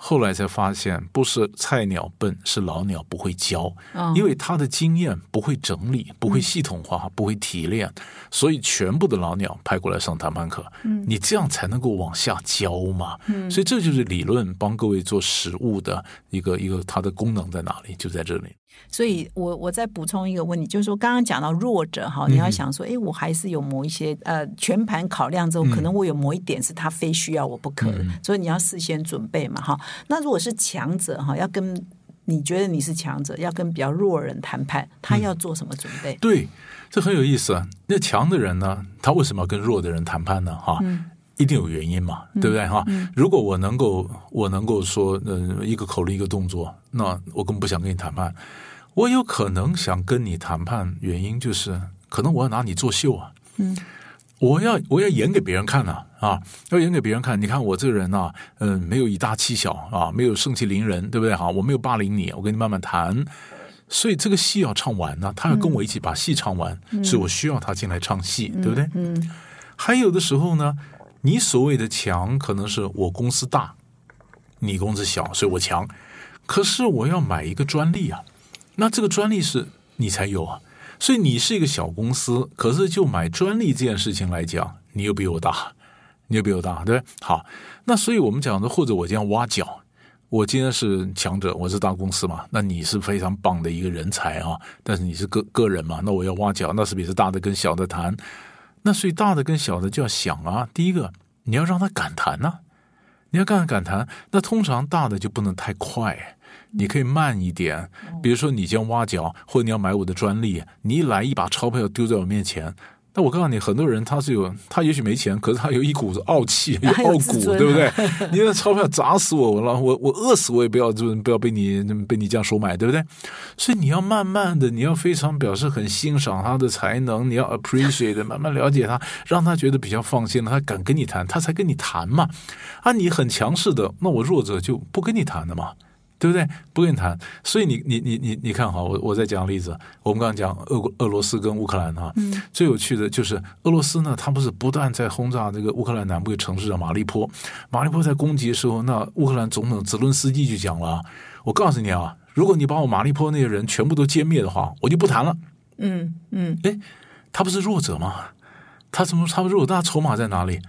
后来才发现，不是菜鸟笨，是老鸟不会教，嗯因为他的经验不会整理，不会系统化，不会提炼，所以全部的老鸟派过来上谈判课，你这样才能够往下教嘛。所以这就是理论帮各位做实务的一个一个它的功能在哪里，就在这里。所以我我再补充一个问题，就是说刚刚讲到弱者哈，你要想说，哎，我还是有某一些呃全盘考量之后，可能我有某一点是他非需要我不可的，所以你要事先准备嘛哈。那如果是强者哈，要跟你觉得你是强者，要跟比较弱人谈判，他要做什么准备？对，这很有意思啊。那强的人呢，他为什么要跟弱的人谈判呢？哈，一定有原因嘛，对不对？哈，如果我能够，我能够说，呃，一个口令一个动作，那我根本不想跟你谈判。我有可能想跟你谈判，原因就是可能我要拿你作秀啊。嗯。我要我要演给别人看呐啊要演给别人看。你看我这个人呐、嗯、没有以大欺小啊，没有盛气凌人，对不对？哈，我没有霸凌你，我跟你慢慢谈。所以这个戏要唱完呢，他要跟我一起把戏唱完，所以我需要他进来唱戏，对不对？嗯还有的时候呢，你所谓的强，可能是我公司大，你公司小，所以我强。可是我要买一个专利啊，那这个专利是你才有啊。所以你是一个小公司，可是就买专利这件事情来讲，你又比我大，你就比我大，对不对？好，那所以我们讲的，或者我这样挖角，我今天是强者，我是大公司嘛，那你是非常棒的一个人才啊，但是你是个个人嘛，那我要挖角，那是不是大的跟小的谈？那所以大的跟小的就要想啊，第一个你要让他敢谈呐、你要敢敢谈，那通常大的就不能太快，你可以慢一点。比如说你将挖角，或者你要买我的专利，你一来一把钞票丢在我面前。那我告诉你，很多人他是有，他也许没钱，可是他有一股子傲气，<laughs> 有傲骨，对不对？<laughs> 你那钞票砸死我，我了，我我饿死我也不要，就不要被你被你这样收买，对不对？所以你要慢慢的，你要非常表示很欣赏他的才能，你要 appreciate，慢慢了解他，让他觉得比较放心了，他敢跟你谈，他才跟你谈嘛。啊，你很强势的，那我弱者就不跟你谈了嘛。对不对？不跟你谈，所以你你你你你看哈，我我再讲个例子，我们刚刚讲俄国俄罗斯跟乌克兰哈，最有趣的就是俄罗斯呢，它不是不断在轰炸这个乌克兰南部的城市叫马利坡，马利坡在攻击的时候，那乌克兰总统泽伦斯基就讲了啊，我告诉你啊，如果你把我马利坡那些人全部都歼灭的话，我就不谈了。嗯嗯，哎，他不是弱者吗？他怎么他不弱？那筹码在哪里？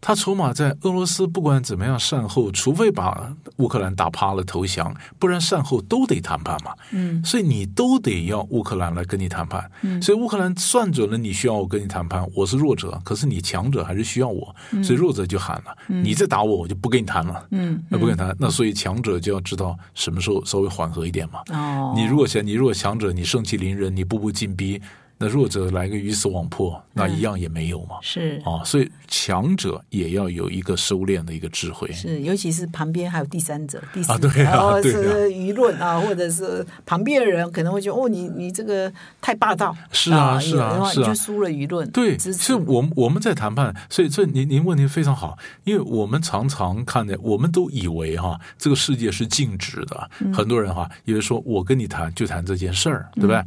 他筹码在俄罗斯，不管怎么样善后，除非把乌克兰打趴了投降，不然善后都得谈判嘛。嗯，所以你都得要乌克兰来跟你谈判。嗯，所以乌克兰算准了你需要我跟你谈判，我是弱者，可是你强者还是需要我，所以弱者就喊了：你再打我，我就不跟你谈了。嗯，那不跟你谈，那所以强者就要知道什么时候稍微缓和一点嘛。哦，你如果想，你如果强者，你盛气凌人，你步步进逼。那弱者来个鱼死网破，那一样也没有嘛。是啊，所以强者也要有一个收敛的一个智慧。是，尤其是旁边还有第三者、第四啊，对啊，对是舆论啊，或者是旁边的人可能会觉得哦，你你这个太霸道。是啊，是啊，是啊，就输了舆论。对，是我我们在谈判，所以这您您问题非常好，因为我们常常看见，我们都以为哈，这个世界是静止的，很多人哈以为说我跟你谈就谈这件事儿，对不对？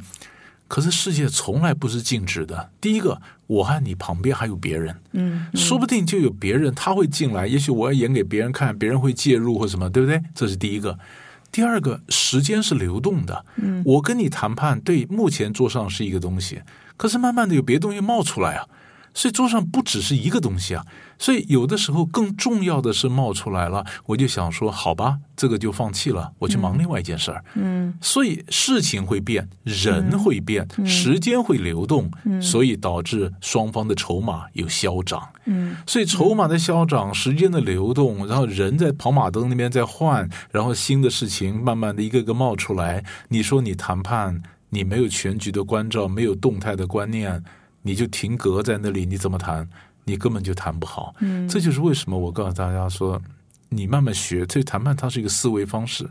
可是世界从来不是静止的。第一个，我和你旁边还有别人，嗯，说不定就有别人他会进来，也许我要演给别人看，别人会介入或什么，对不对？这是第一个。第二个，时间是流动的，嗯，我跟你谈判，对，目前桌上是一个东西，可是慢慢的有别的东西冒出来啊。所以桌上不只是一个东西啊，所以有的时候更重要的是冒出来了，我就想说，好吧，这个就放弃了，我去忙另外一件事儿。嗯，所以事情会变，人会变，时间会流动，所以导致双方的筹码有消长。嗯，所以筹码的消长，时间的流动，然后人在跑马灯那边在换，然后新的事情慢慢的一个个冒出来。你说你谈判，你没有全局的关照，没有动态的观念。你就停格在那里，你怎么谈？你根本就谈不好。嗯，这就是为什么我告诉大家说，你慢慢学。这谈判它是一个思维方式。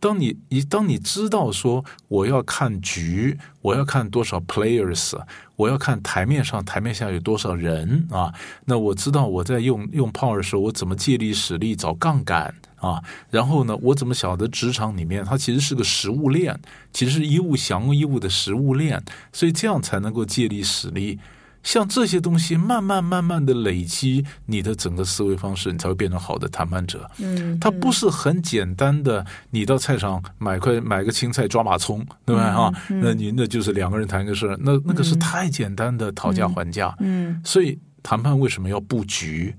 当你一当你知道说我要看局，我要看多少 players，我要看台面上台面下有多少人啊？那我知道我在用用 power 的时候，我怎么借力使力找杠杆啊？然后呢，我怎么晓得职场里面它其实是个食物链，其实是一物降一物的食物链，所以这样才能够借力使力。像这些东西慢慢慢慢的累积，你的整个思维方式，你才会变成好的谈判者。嗯，它不是很简单的，你到菜场买块买个青菜抓把葱，对吧？哈，那您那就是两个人谈个事，那那个是太简单的讨价还价。嗯，所以谈判为什么要布局？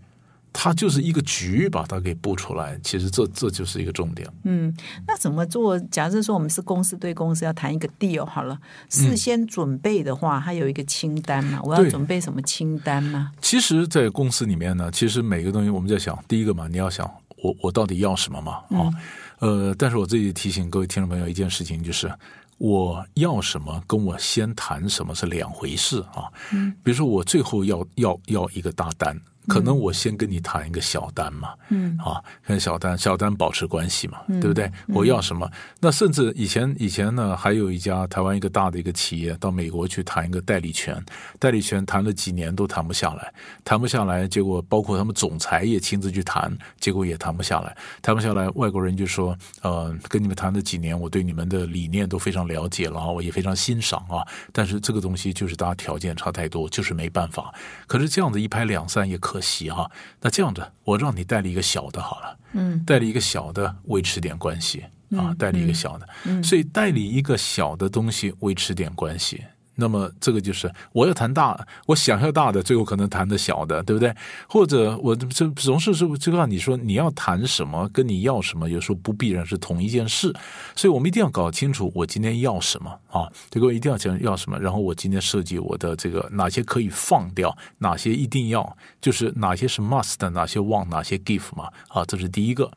它就是一个局，把它给布出来。其实这这就是一个重点。嗯，那怎么做？假设说我们是公司对公司要谈一个 deal 好了，事先准备的话，它有一个清单嘛？我要准备什么清单吗？其实，在公司里面呢，其实每个东西我们在想，第一个嘛，你要想我我到底要什么嘛？啊，呃，但是我自己提醒各位听众朋友一件事情，就是我要什么，跟我先谈什么是两回事啊。嗯，比如说我最后要要要一个大单。可能我先跟你谈一个小单嘛，嗯，啊，跟小单小单保持关系嘛，对不对？我要什么？那甚至以前以前呢，还有一家台湾一个大的一个企业到美国去谈一个代理权，代理权谈了几年都谈不下来，谈不下来，结果包括他们总裁也亲自去谈，结果也谈不下来，谈不下来，外国人就说，呃，跟你们谈了几年，我对你们的理念都非常了解了啊，我也非常欣赏啊，但是这个东西就是大家条件差太多，就是没办法。可是这样子一拍两散也可。可惜哈，那这样子，我让你代理一个小的好了，嗯，代理一个小的维持点关系啊，代理一个小的，嗯，所以代理一个小的东西维持点关系。那么这个就是我要谈大，我想要大的，最后可能谈的小的，对不对？或者我这总是是就告诉你说你要谈什么，跟你要什么，有时候不必然是同一件事，所以我们一定要搞清楚我今天要什么啊，这个一定要讲要什么，然后我今天设计我的这个哪些可以放掉，哪些一定要，就是哪些是 must，哪些 want，哪些 give 嘛啊，这是第一个。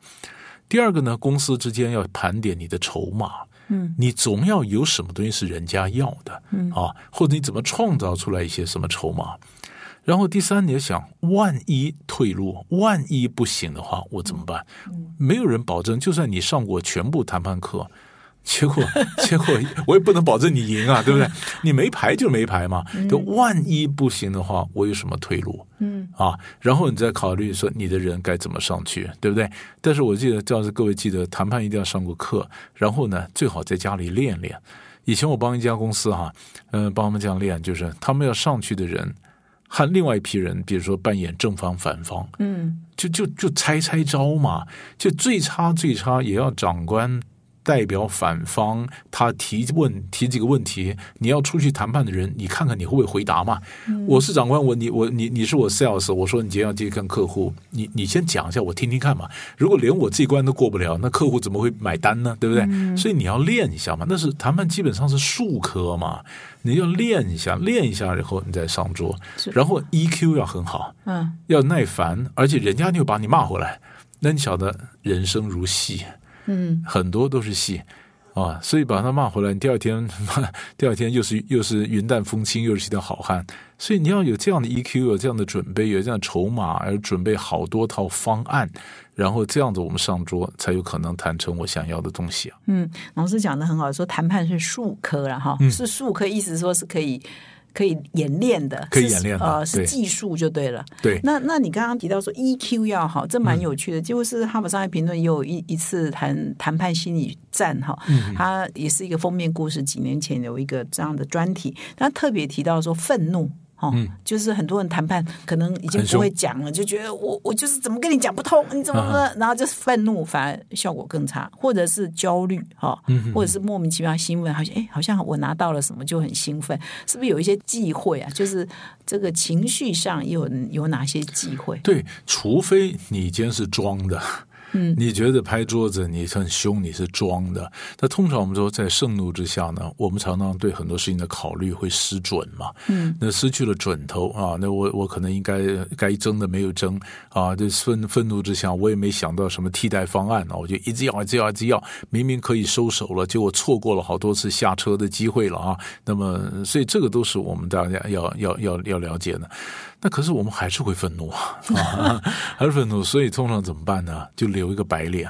第二个呢，公司之间要盘点你的筹码。嗯，你总要有什么东西是人家要的，嗯啊，或者你怎么创造出来一些什么筹码？然后第三，你要想，万一退路，万一不行的话，我怎么办？没有人保证，就算你上过全部谈判课。结果，结果我也不能保证你赢啊，对不对？你没牌就没牌嘛。就万一不行的话，我有什么退路？嗯啊，然后你再考虑说你的人该怎么上去，对不对？但是我记得，要是各位记得，谈判一定要上过课，然后呢，最好在家里练练。以前我帮一家公司哈，嗯，帮他们这样练，就是他们要上去的人和另外一批人，比如说扮演正方、反方，嗯，就就就猜猜招嘛，就最差最差也要长官。代表反方，他提问提几个问题，你要出去谈判的人，你看看你会不会回答嘛？我是长官，我你我你你是我 sales，我说你今天要去跟客户，你你先讲一下，我听听看嘛。如果连我这一关都过不了，那客户怎么会买单呢？对不对？所以你要练一下嘛，那是谈判基本上是术科嘛，你要练一下，练一下然后你再上桌，然后 EQ 要很好，嗯，要耐烦，而且人家就把你骂回来，那你晓得人生如戏，嗯，很多都是戏啊，所以把他骂回来，你第二天 <laughs> 第二天又是又是云淡风轻，又是一条好汉。所以你要有这样的 EQ，有这样的准备，有这样的筹码，而准备好多套方案，然后这样子我们上桌才有可能谈成我想要的东西啊。嗯，老师讲的很好，说谈判是术科了哈，是术科，意思说是可以可以演练的，可以演练的呃，是技术就对了。对，那那你刚刚提到说 EQ 要好，这蛮有趣的。就是哈佛商业评论也有一一次谈谈判心理战哈，它也是一个封面故事。几年前有一个这样的专题，他特别提到说愤怒。哦，就是很多人谈判可能已经不会讲了，就觉得我我就是怎么跟你讲不通，你怎么然后就是愤怒，反而效果更差，或者是焦虑哈，或者是莫名其妙兴奋，好像哎，好像我拿到了什么就很兴奋，是不是有一些忌讳啊？就是这个情绪上有有哪些忌讳？对，除非你今天是装的。嗯，你觉得拍桌子你很凶，你是装的。那通常我们说，在盛怒之下呢，我们常常对很多事情的考虑会失准嘛。嗯，那失去了准头啊，那我我可能应该该争的没有争啊，这愤愤怒之下，我也没想到什么替代方案啊，我就一直要，一直要，一直要，明明可以收手了，结果错过了好多次下车的机会了啊。那么，所以这个都是我们大家要要要要了解的。那可是我们还是会愤怒啊，啊 <laughs> 还是愤怒，所以通常怎么办呢？就留一个白脸。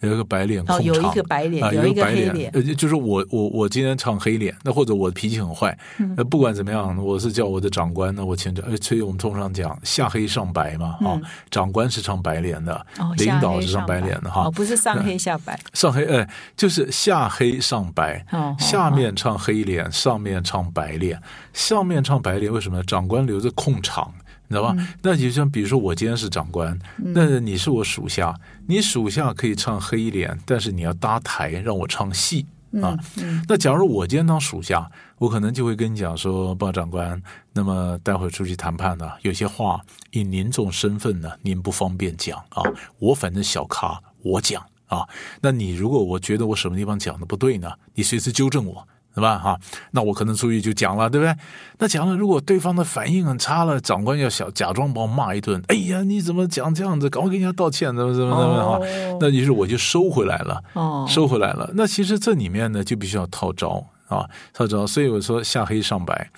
有一个白脸控哦，场，有一个白脸，啊，有一个白脸呃，就是我我我今天唱黑脸，那或者我脾气很坏，嗯那不管怎么样，我是叫我的长官呢，我请着，呃所以我们通常讲下黑上白嘛，啊，长官是唱白脸的，哦，领导是唱白白脸的哈哦，，不是上黑下白，<laughs> 上黑哎，就是下黑上白，哦，下面唱黑脸，上面唱白脸。上面唱白脸，为什么？长官留着控场，你知道吧？嗯那就像比如说，我今天是长官，那你是我属下，你属下可以唱黑脸，但是你要搭台让我唱戏啊。嗯那假如我今天当属下，我可能就会跟你讲说，报长官，那么待会儿出去谈判呢，有些话以您这种身份呢，您不方便讲啊。我反正小咖，我讲啊。那你如果我觉得我什么地方讲的不对呢，你随时纠正我。对吧？哈，那我可能出去就讲了，对不对？那讲了，如果对方的反应很差了，长官要小假装把我骂一顿，哎呀，你怎么讲这样子？赶快给人家道歉，怎么怎么怎么那于是我就收回来了。哦，收回来了。那其实这里面呢，就必须要套招啊，套招。所以我说下黑上白，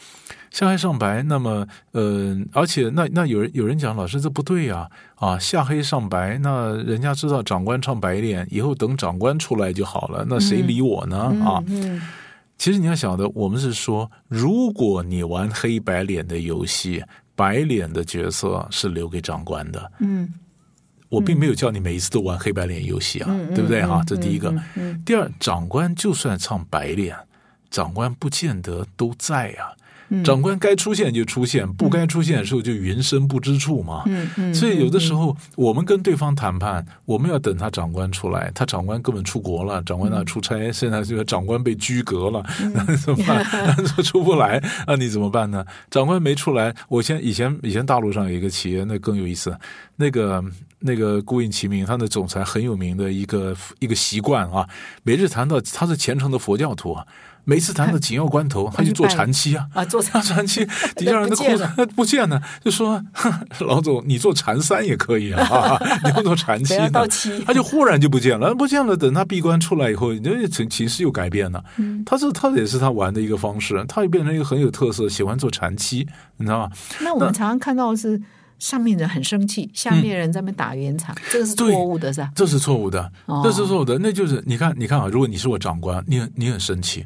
下黑上白。那么，呃，而且那那有人有人讲，老师这不对呀、啊，下黑上白，那人家知道长官唱白脸，以后等长官出来就好了，那谁理我呢？啊，嗯其实你要晓得，我们是说，如果你玩黑白脸的游戏，白脸的角色是留给长官的。嗯我并没有叫你每一次都玩黑白脸游戏啊，嗯对不对哈、嗯这第一个。第二，长官就算唱白脸，长官不见得都在啊。嗯长官该出现就出现，不该出现的时候就云深不知处嘛。嗯嗯，所以有的时候候我们跟对方谈判，我们要等他长官出来，他长官根本出国了，长官那出差，现在这个长官被拘格了，那怎么办？<laughs> 那出不来，那你怎么办呢？长官没出来，我先以前以前大陆上有一个企业，那更有意思，那个那个顾应其名，他的总裁很有名的一个一个习惯啊，每日谈到他是虔诚的佛教徒啊。每次谈到紧要关头，<laughs> 他就做禅期啊，啊，做他 <laughs> 禅期 <laughs> 底下人的裤子不见了，就说老总，你做禅三也可以啊，你要做禅期他就忽然就不见了，不见了。等他闭关出来以后，这情情势又改变了。嗯他是他也是他玩的一个方式，他也变成一个很有特色，喜欢做禅期，你知道吗？那我们常常看到的是上面人很生气，下面人在那边打圆场，这个是错误的，是吧？这是错误的，哦这是错误的。那就是你看，你看啊，如果你是我长官，你很你很生气。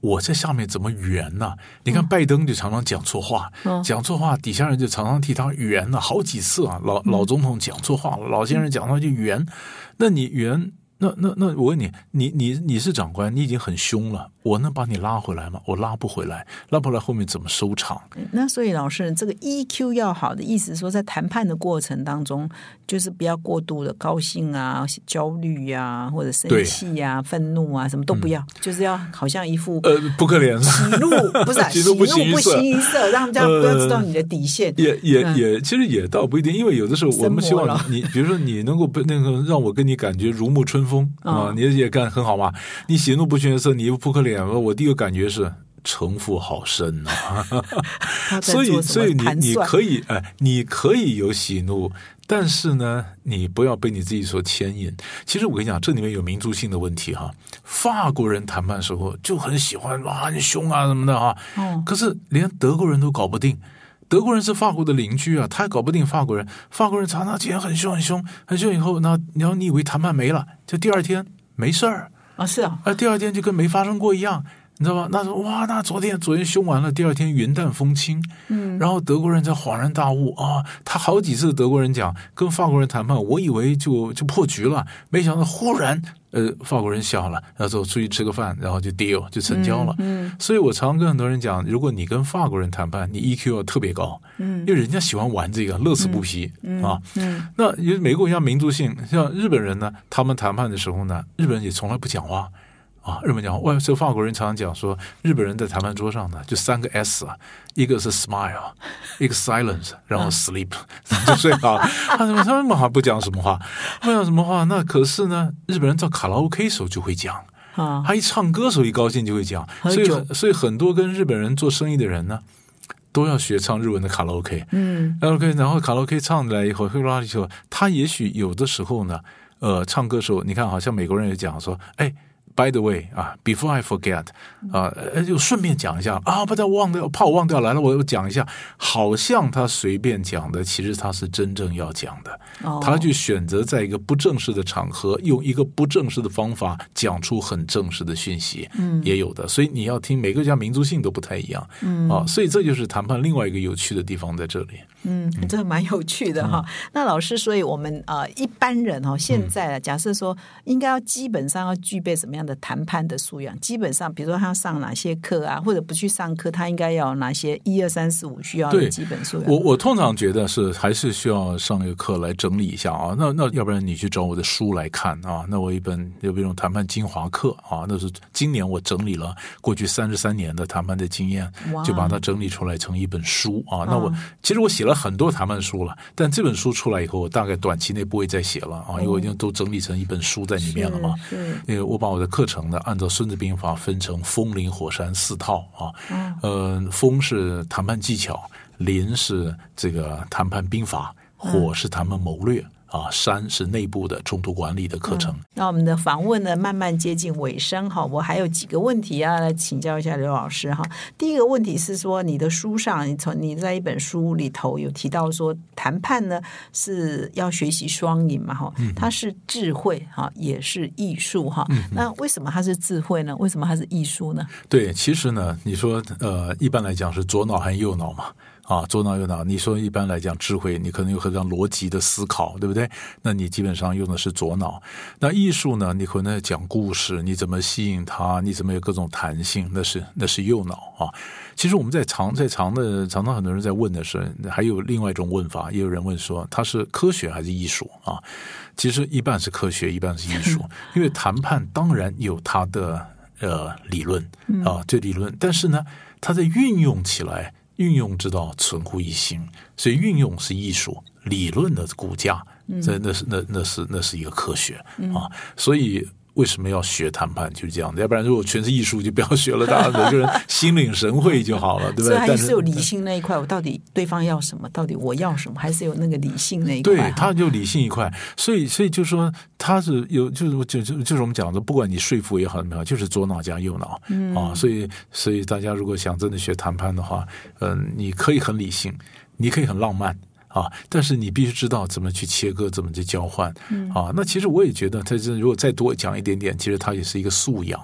我在下面怎么圆呢、你看拜登就常常讲错话，嗯讲错话，底下人就常常替他圆了好几次啊。老嗯老总统讲错话了，老先生讲话就圆。那你圆，那那那我问你，你你你是长官，你已经很凶了，我能把你拉回来吗？我拉不回来，拉不回来后面怎么收场？那所以老师，这个 EQ 要好的意思说，在谈判的过程当中，就是不要过度的高兴啊、焦虑呀，或者生气呀、愤怒啊，什么都不要，就是要好像一副呃不可怜喜怒不是 <laughs> 喜怒不形于色，让大家不要知道你的底线。也也也，其实也倒不一定，因为有的时候我们希望你，比如说你能够那个让我跟你感觉如沐春风啊，你也干很好嘛。你喜怒不形于色，你又扑克脸，我第一个感觉是城府好深呐。<laughs> 所以，所以你你可以哎，你可以有喜怒，但是呢，你不要被你自己所牵引。其实我跟你讲，这里面有民族性的问题哈。法国人谈判时候就很喜欢哇，很凶啊什么的哈。嗯。可是连德国人都搞不定，德国人是法国的邻居啊，他也搞不定法国人。法国人常常今天很凶很凶很凶，以后那然后你以为谈判没了，就第二天没事儿。啊，是啊，啊，第二天就跟没发生过一样，你知道吧？那时候哇，那昨天昨天凶完了，第二天云淡风轻，嗯，然后德国人才恍然大悟啊，他好几次德国人讲跟法国人谈判，我以为就就破局了，没想到忽然。呃，法国人笑了，然后出去吃个饭，然后就 deal 就成交了。嗯，所以我常跟很多人讲，如果你跟法国人谈判，你 EQ 要特别高，嗯，因为人家喜欢玩这个，乐此不疲啊。嗯，那因为美国像民族性，像日本人呢，他们谈判的时候呢，日本人也从来不讲话。啊，日本讲外，这法国人常常讲说，日本人在谈判桌上呢，就三个 S 啊，一个是 smile，一个 silence，然后 sleep <laughs> 就睡了。他怎么他们好像不讲什么话？不讲什么话？那可是呢，日本人在卡拉 OK 时候就会讲啊，他一唱歌时候一高兴就会讲，所以所以很多跟日本人做生意的人呢，都要学唱日文的卡拉 OK。嗯，OK，然后卡拉 OK 唱来以后，会拉以后，他也许有的时候呢，呃，唱歌时候，你看，好像美国人也讲说，哎。By the way，啊，before I forget，啊，就顺便讲一下啊，不再忘掉，怕我忘掉来了，我又讲一下，好像他随便讲的，其实他是真正要讲的，他就选择在一个不正式的场合，用一个不正式的方法讲出很正式的讯息，嗯，也有的，所以你要听每个家民族性都不太一样，嗯，啊，所以这就是谈判另外一个有趣的地方在这里，嗯，这蛮有趣的哈。那老师，所以我们呃一般人哦，现在假设说应该要基本上要具备什么样？的谈判的素养，基本上，比如说他要上哪些课啊，或者不去上课，他应该要哪些一二三四五需要的基本素养。我我通常觉得是还是需要上一个课来整理一下啊。那那要不然你去找我的书来看啊。那我一本有一种谈判精华课啊，那是今年我整理了过去三十三年的谈判的经验，就把它整理出来成一本书啊。那我其实我写了很多谈判书了，但这本书出来以后，我大概短期内不会再写了啊，因为我已经都整理成一本书在里面了嘛。那个我把我的。课程呢，按照《孙子兵法》分成风、林、火、山四套啊。嗯。呃，风是谈判技巧，林是这个谈判兵法，火是谈判谋略。啊，三是内部的冲突管理的课程。那我们的访问呢，慢慢接近尾声哈。我还有几个问题要来请教一下刘老师哈。第一个问题是说，你的书上，你从你在一本书里头有提到说，谈判呢是要学习双赢嘛哈？它是智慧哈，也是艺术哈。那为什么它是智慧呢？为什么它是艺术呢？对，其实呢，你说呃，一般来讲是左脑和右脑嘛。啊，左脑右脑，你说一般来讲智慧，你可能有很多逻辑的思考，对不对？那你基本上用的是左脑。那艺术呢？你可能讲故事，你怎么吸引他？你怎么有各种弹性？那是那是右脑啊。其实我们在常在常的常常很多人在问的是，还有另外一种问法，也有人问说，它是科学还是艺术啊？其实一半是科学，一半是艺术。<laughs> 因为谈判当然有它的呃理论啊，这理论，但是呢，它在运用起来。运用之道，存乎一心，所以运用是艺术，理论的骨架，这那是那那是那是一个科学啊，所以。为什么要学谈判？就是这样的，要不然如果全是艺术，就不要学了。大家每个人心领神会就好了，对不对？还是有理性那一块。我到底对方要什么？到底我要什么？还是有那个理性那一块？对，他就理性一块。所以，所以就说他是有，就是就就就是我们讲的，不管你说服也好，怎么样，就是左脑加右脑嗯啊。所以，所以大家如果想真的学谈判的话，嗯，你可以很理性，你可以很浪漫。啊，但是你必须知道怎么去切割，怎么去交换啊。那其实我也觉得，他这如果再多讲一点点，其实它也是一个素养，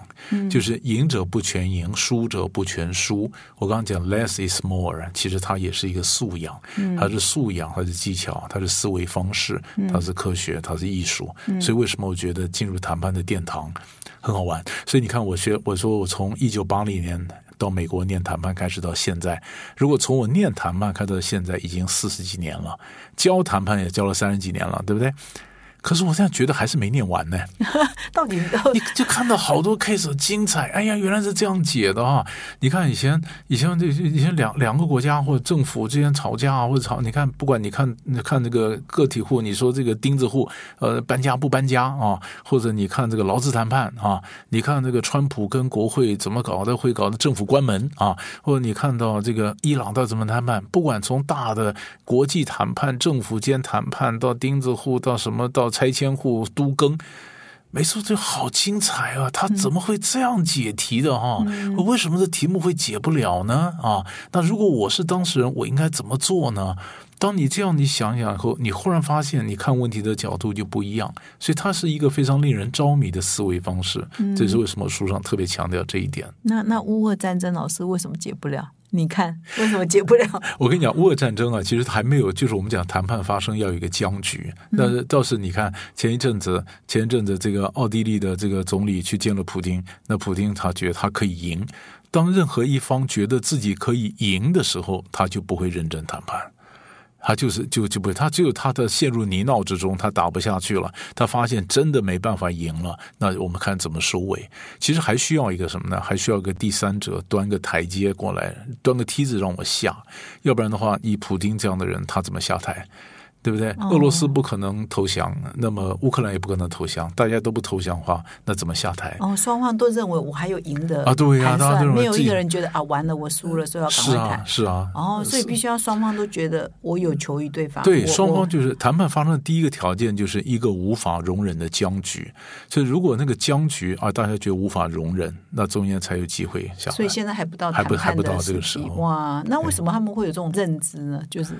就是赢者不全赢，输者不全输。我刚刚讲 less is more，其实它也是一个素养，它是素养，它是技巧，它是思维方式，它是科学，它是艺术。所以为什么我觉得进入谈判的殿堂很好玩？所以你看，我学我说我从一九八零年。到美国念谈判开始到现在，如果从我念谈判开到现在，已经四十几年了，教谈判也教了三十几年了，对不对？可是我现在觉得还是没念完呢。<laughs> 到底你就看到好多 case 精彩，哎呀，原来是这样解的啊！你看以前以前这以前两两个国家或者政府之间吵架啊，或者吵，你看不管你看你看这个个体户，你说这个钉子户呃搬家不搬家啊，或者你看这个劳资谈判啊，你看这个川普跟国会怎么搞的，会搞的政府关门啊，或者你看到这个伊朗到怎么谈判，不管从大的国际谈判、政府间谈判到钉子户到什么到。拆迁户都更，没错，这好精彩啊！他怎么会这样解题的哈？为什么这题目会解不了呢？啊，那如果我是当事人，我应该怎么做呢？当你这样你想想以后，你忽然发现，你看问题的角度就不一样。所以，它是一个非常令人着迷的思维方式。这是为什么书上特别强调这一点。那那乌俄战争，老师为什么解不了？你看为什么解不了？<laughs> 我跟你讲，乌俄战争啊，其实还没有，就是我们讲谈判发生要有一个僵局。但是倒是你看，前一阵子，前一阵子这个奥地利的这个总理去见了普京，那普京他觉得他可以赢。当任何一方觉得自己可以赢的时候，他就不会认真谈判。他就是就就不，他只有他的陷入泥淖之中，他打不下去了。他发现真的没办法赢了，那我们看怎么收尾。其实还需要一个什么呢？还需要一个第三者端个台阶过来，端个梯子让我下。要不然的话，以普丁这样的人，他怎么下台？对不对？俄罗斯不可能投降，那么乌克兰也不可能投降，大家都不投降的话，那怎么下台？哦，双方都认为我还有赢的啊，对呀，没有一个人觉得啊，完了，我输了，所以要赶快谈。是啊，哦，所以必须要双方都觉得我有求于对方。对，双方就是谈判发生的第一个条件就是一个无法容忍的僵局。所以如果那个僵局啊，大家觉得无法容忍，那中间才有机会下。所以现在还不到还不还不到这个时候哇？那为什么他们会有这种认知呢？就是。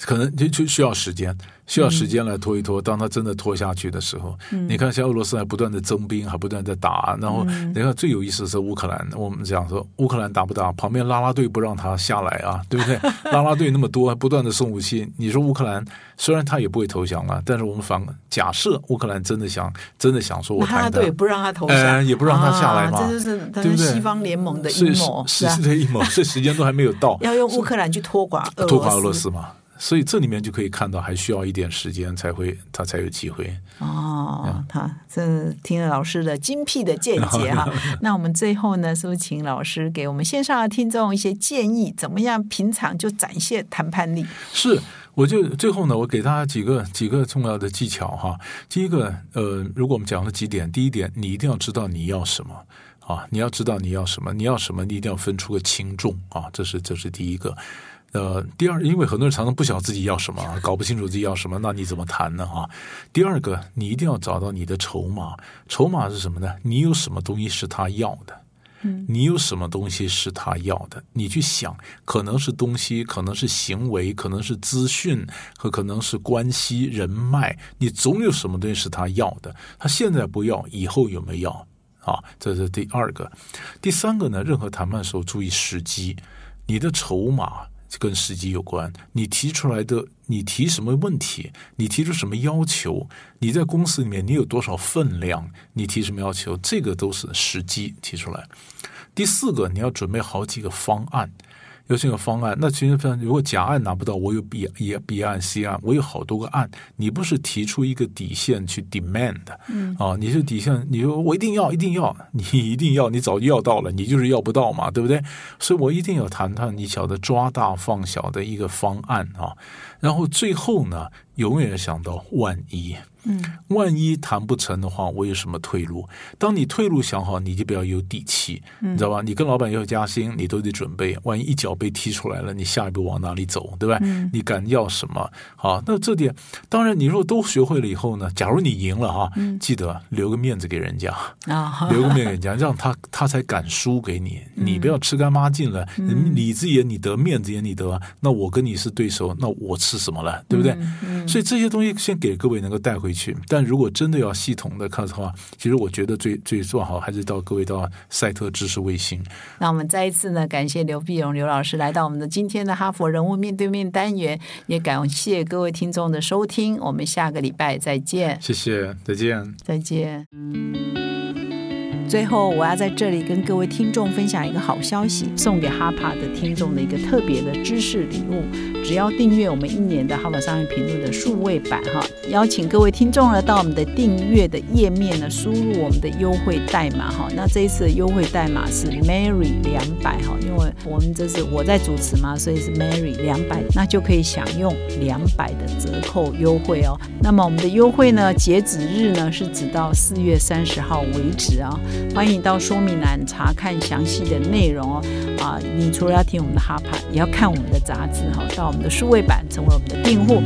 可能就就需要时间，需要时间来拖一拖。当他真的拖下去的时候，你看，像俄罗斯还不断的增兵，还不断的打。然后，你看最有意思的是乌克兰。我们讲说，乌克兰打不打？旁边拉拉队不让他下来啊，<laughs> 对不对？拉拉队那么多，还不断的送武器。你说乌克兰虽然他也不会投降了，但是我们反假设乌克兰真的想真的想说，我拉拉队不让他投降，<laughs> 也不让他下来嘛，这就是对不对？西方联盟的阴谋，是是的阴谋，所以时间都还没有到，要用乌克兰去拖垮拖垮俄罗斯嘛。所以这里面就可以看到，还需要一点时间才会，他才有机会。哦，他这听了老师的精辟的见解哈。<laughs> 那我们最后呢，是不是请老师给我们线上的听众一些建议，怎么样平常就展现谈判力？是，我就最后呢，我给大家几个几个重要的技巧哈。第一个，呃，如果我们讲了几点，第一点，你一定要知道你要什么啊，你要知道你要什么，你要什么，你一定要分出个轻重啊，这是这是第一个。呃，第二，因为很多人常常不晓得自己要什么，搞不清楚自己要什么，那你怎么谈呢？哈，第二个，你一定要找到你的筹码，筹码是什么呢？你有什么东西是他要的？嗯，你有什么东西是他要的？你去想，可能是东西，可能是行为，可能是资讯，和可能是关系人脉，你总有什么东西是他要的。他现在不要，以后有没有要？啊，这是第二个。第三个呢？任何谈判的时候注意时机，你的筹码。跟时机有关，你提出来的，你提什么问题，你提出什么要求，你在公司里面你有多少分量，你提什么要求，这个都是时机提出来。第四个，你要准备好几个方案。有这个方案，那其实如果甲案拿不到，我有 B 也 B 案 C 案，我有好多个案。你不是提出一个底线去 demand，嗯，啊，你是底线，你说我一定要，一定要，你一定要，你早就要到了，你就是要不到嘛，对不对？所以我一定要谈谈你晓得抓大放小的一个方案啊。然后最后呢，永远想到万一。嗯，万一谈不成的话，我有什么退路？当你退路想好，你就比较有底气，你知道吧？你跟老板要加薪，你都得准备，万一一脚被踢出来了，你下一步往哪里走，对吧？你敢要什么？好，那这点当然，你如果都学会了以后呢，假如你赢了哈，记得留个面子给人家啊，<laughs> 留个面子给人家，让他他才敢输给你。你不要吃干抹净了，里子也你得，面子也你得，那我跟你是对手，那我吃什么了，对不对？所以这些东西先给各位能够带回去。但如果真的要系统的看的话，其实我觉得最最做好还是到各位到赛特知识卫星。那我们再一次呢，感谢刘碧荣刘老师来到我们的今天的哈佛人物面对面单元，也感谢各位听众的收听。我们下个礼拜再见。谢谢，再见，再见。最后，我要在这里跟各位听众分享一个好消息，送给哈帕的听众的一个特别的知识礼物。只要订阅我们一年的《哈佛商业评论》的数位版，哈，邀请各位听众呢到我们的订阅的页面呢，输入我们的优惠代码，哈。那这一次的优惠代码是 Mary 两百，哈，因为我们这是我在主持嘛，所以是 Mary 两百，那就可以享用两百的折扣优惠哦。那么我们的优惠呢，截止日呢是直到四月三十号为止啊。欢迎到说明栏查看详细的内容哦。啊，你除了要听我们的哈帕，也要看我们的杂志哈。到我们的数位版，成为我们的订户。